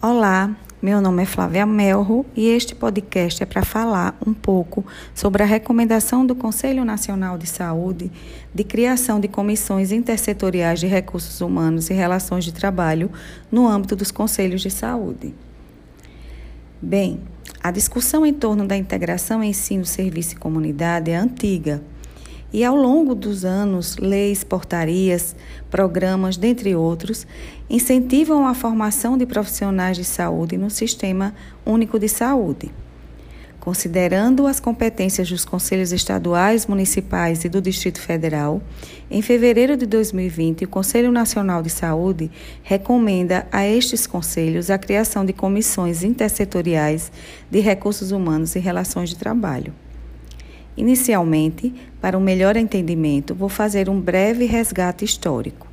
Olá, meu nome é Flávia Melro e este podcast é para falar um pouco sobre a recomendação do Conselho Nacional de Saúde de criação de comissões intersetoriais de recursos humanos e relações de trabalho no âmbito dos conselhos de saúde. Bem, a discussão em torno da integração ensino, serviço e comunidade é antiga e ao longo dos anos, leis, portarias, programas, dentre outros, incentivam a formação de profissionais de saúde no Sistema Único de Saúde. Considerando as competências dos Conselhos Estaduais, Municipais e do Distrito Federal, em fevereiro de 2020, o Conselho Nacional de Saúde recomenda a estes conselhos a criação de comissões intersetoriais de recursos humanos e relações de trabalho. Inicialmente, para um melhor entendimento, vou fazer um breve resgate histórico.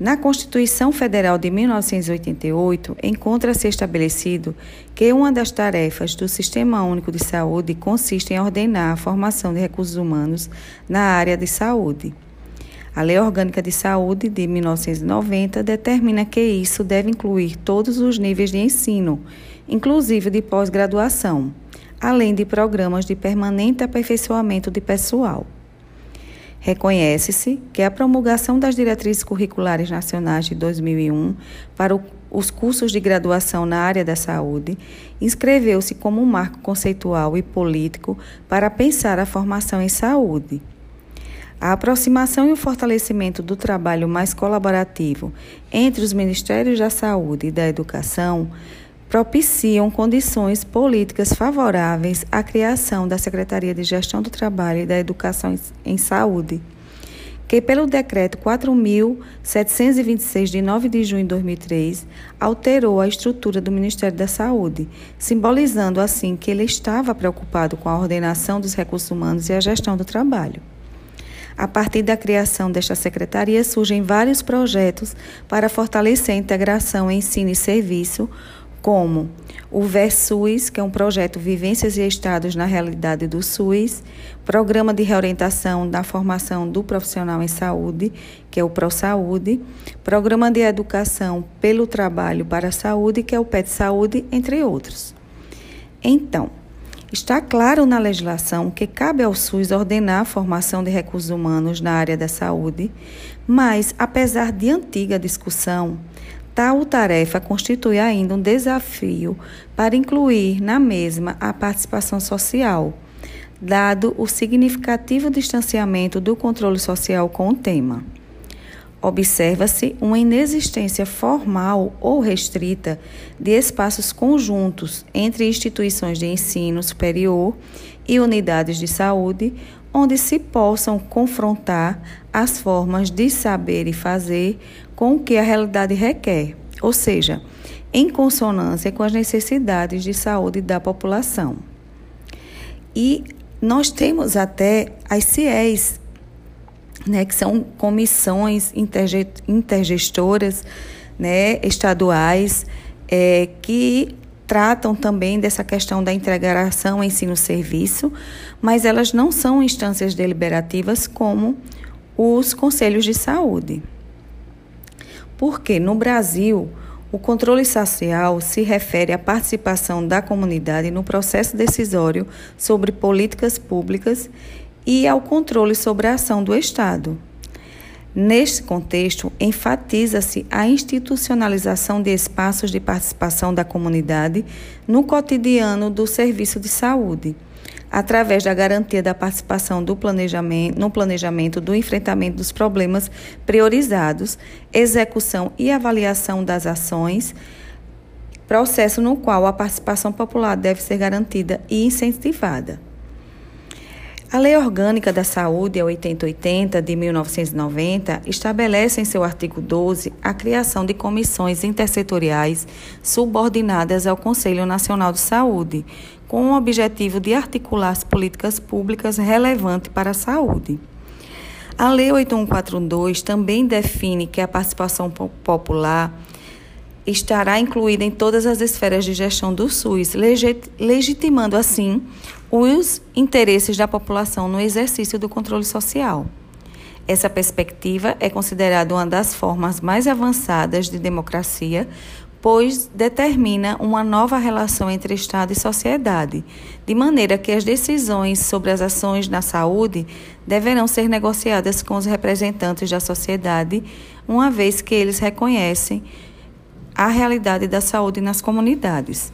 Na Constituição Federal de 1988, encontra-se estabelecido que uma das tarefas do Sistema Único de Saúde consiste em ordenar a formação de recursos humanos na área de saúde. A Lei Orgânica de Saúde de 1990 determina que isso deve incluir todos os níveis de ensino, inclusive de pós-graduação além de programas de permanente aperfeiçoamento de pessoal. Reconhece-se que a promulgação das diretrizes curriculares nacionais de 2001 para os cursos de graduação na área da saúde inscreveu-se como um marco conceitual e político para pensar a formação em saúde. A aproximação e o fortalecimento do trabalho mais colaborativo entre os Ministérios da Saúde e da Educação propiciam condições políticas favoráveis à criação da Secretaria de Gestão do Trabalho e da Educação em Saúde, que, pelo Decreto 4.726, de 9 de junho de 2003, alterou a estrutura do Ministério da Saúde, simbolizando assim que ele estava preocupado com a ordenação dos recursos humanos e a gestão do trabalho. A partir da criação desta secretaria, surgem vários projetos para fortalecer a integração ensino e serviço, como o VERSUS, que é um projeto Vivências e Estados na Realidade do SUS, Programa de Reorientação da Formação do Profissional em Saúde, que é o ProSaúde, Programa de Educação pelo Trabalho para a Saúde, que é o PET Saúde, entre outros. Então, está claro na legislação que cabe ao SUS ordenar a formação de recursos humanos na área da saúde, mas, apesar de antiga discussão, Tal tarefa constitui ainda um desafio para incluir na mesma a participação social, dado o significativo distanciamento do controle social com o tema. Observa-se uma inexistência formal ou restrita de espaços conjuntos entre instituições de ensino superior e unidades de saúde, onde se possam confrontar as formas de saber e fazer com o que a realidade requer, ou seja, em consonância com as necessidades de saúde da população. E nós temos até as CIEs, né, que são comissões intergestoras né, estaduais é, que tratam também dessa questão da integração ensino-serviço, mas elas não são instâncias deliberativas como os conselhos de saúde. Porque no Brasil, o controle social se refere à participação da comunidade no processo decisório sobre políticas públicas e ao controle sobre a ação do Estado. Neste contexto, enfatiza-se a institucionalização de espaços de participação da comunidade no cotidiano do serviço de saúde, através da garantia da participação planejamento, no planejamento do enfrentamento dos problemas priorizados, execução e avaliação das ações, processo no qual a participação popular deve ser garantida e incentivada. A Lei Orgânica da Saúde, a 8080 de 1990, estabelece em seu artigo 12 a criação de comissões intersetoriais subordinadas ao Conselho Nacional de Saúde, com o objetivo de articular as políticas públicas relevantes para a saúde. A Lei 8142 também define que a participação popular estará incluída em todas as esferas de gestão do SUS, legitimando assim os interesses da população no exercício do controle social. Essa perspectiva é considerada uma das formas mais avançadas de democracia, pois determina uma nova relação entre Estado e sociedade, de maneira que as decisões sobre as ações na saúde deverão ser negociadas com os representantes da sociedade, uma vez que eles reconhecem a realidade da saúde nas comunidades.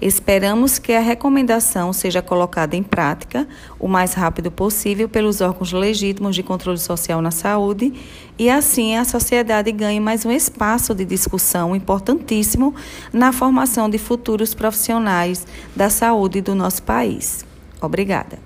Esperamos que a recomendação seja colocada em prática o mais rápido possível pelos órgãos legítimos de controle social na saúde e assim a sociedade ganhe mais um espaço de discussão importantíssimo na formação de futuros profissionais da saúde do nosso país. Obrigada.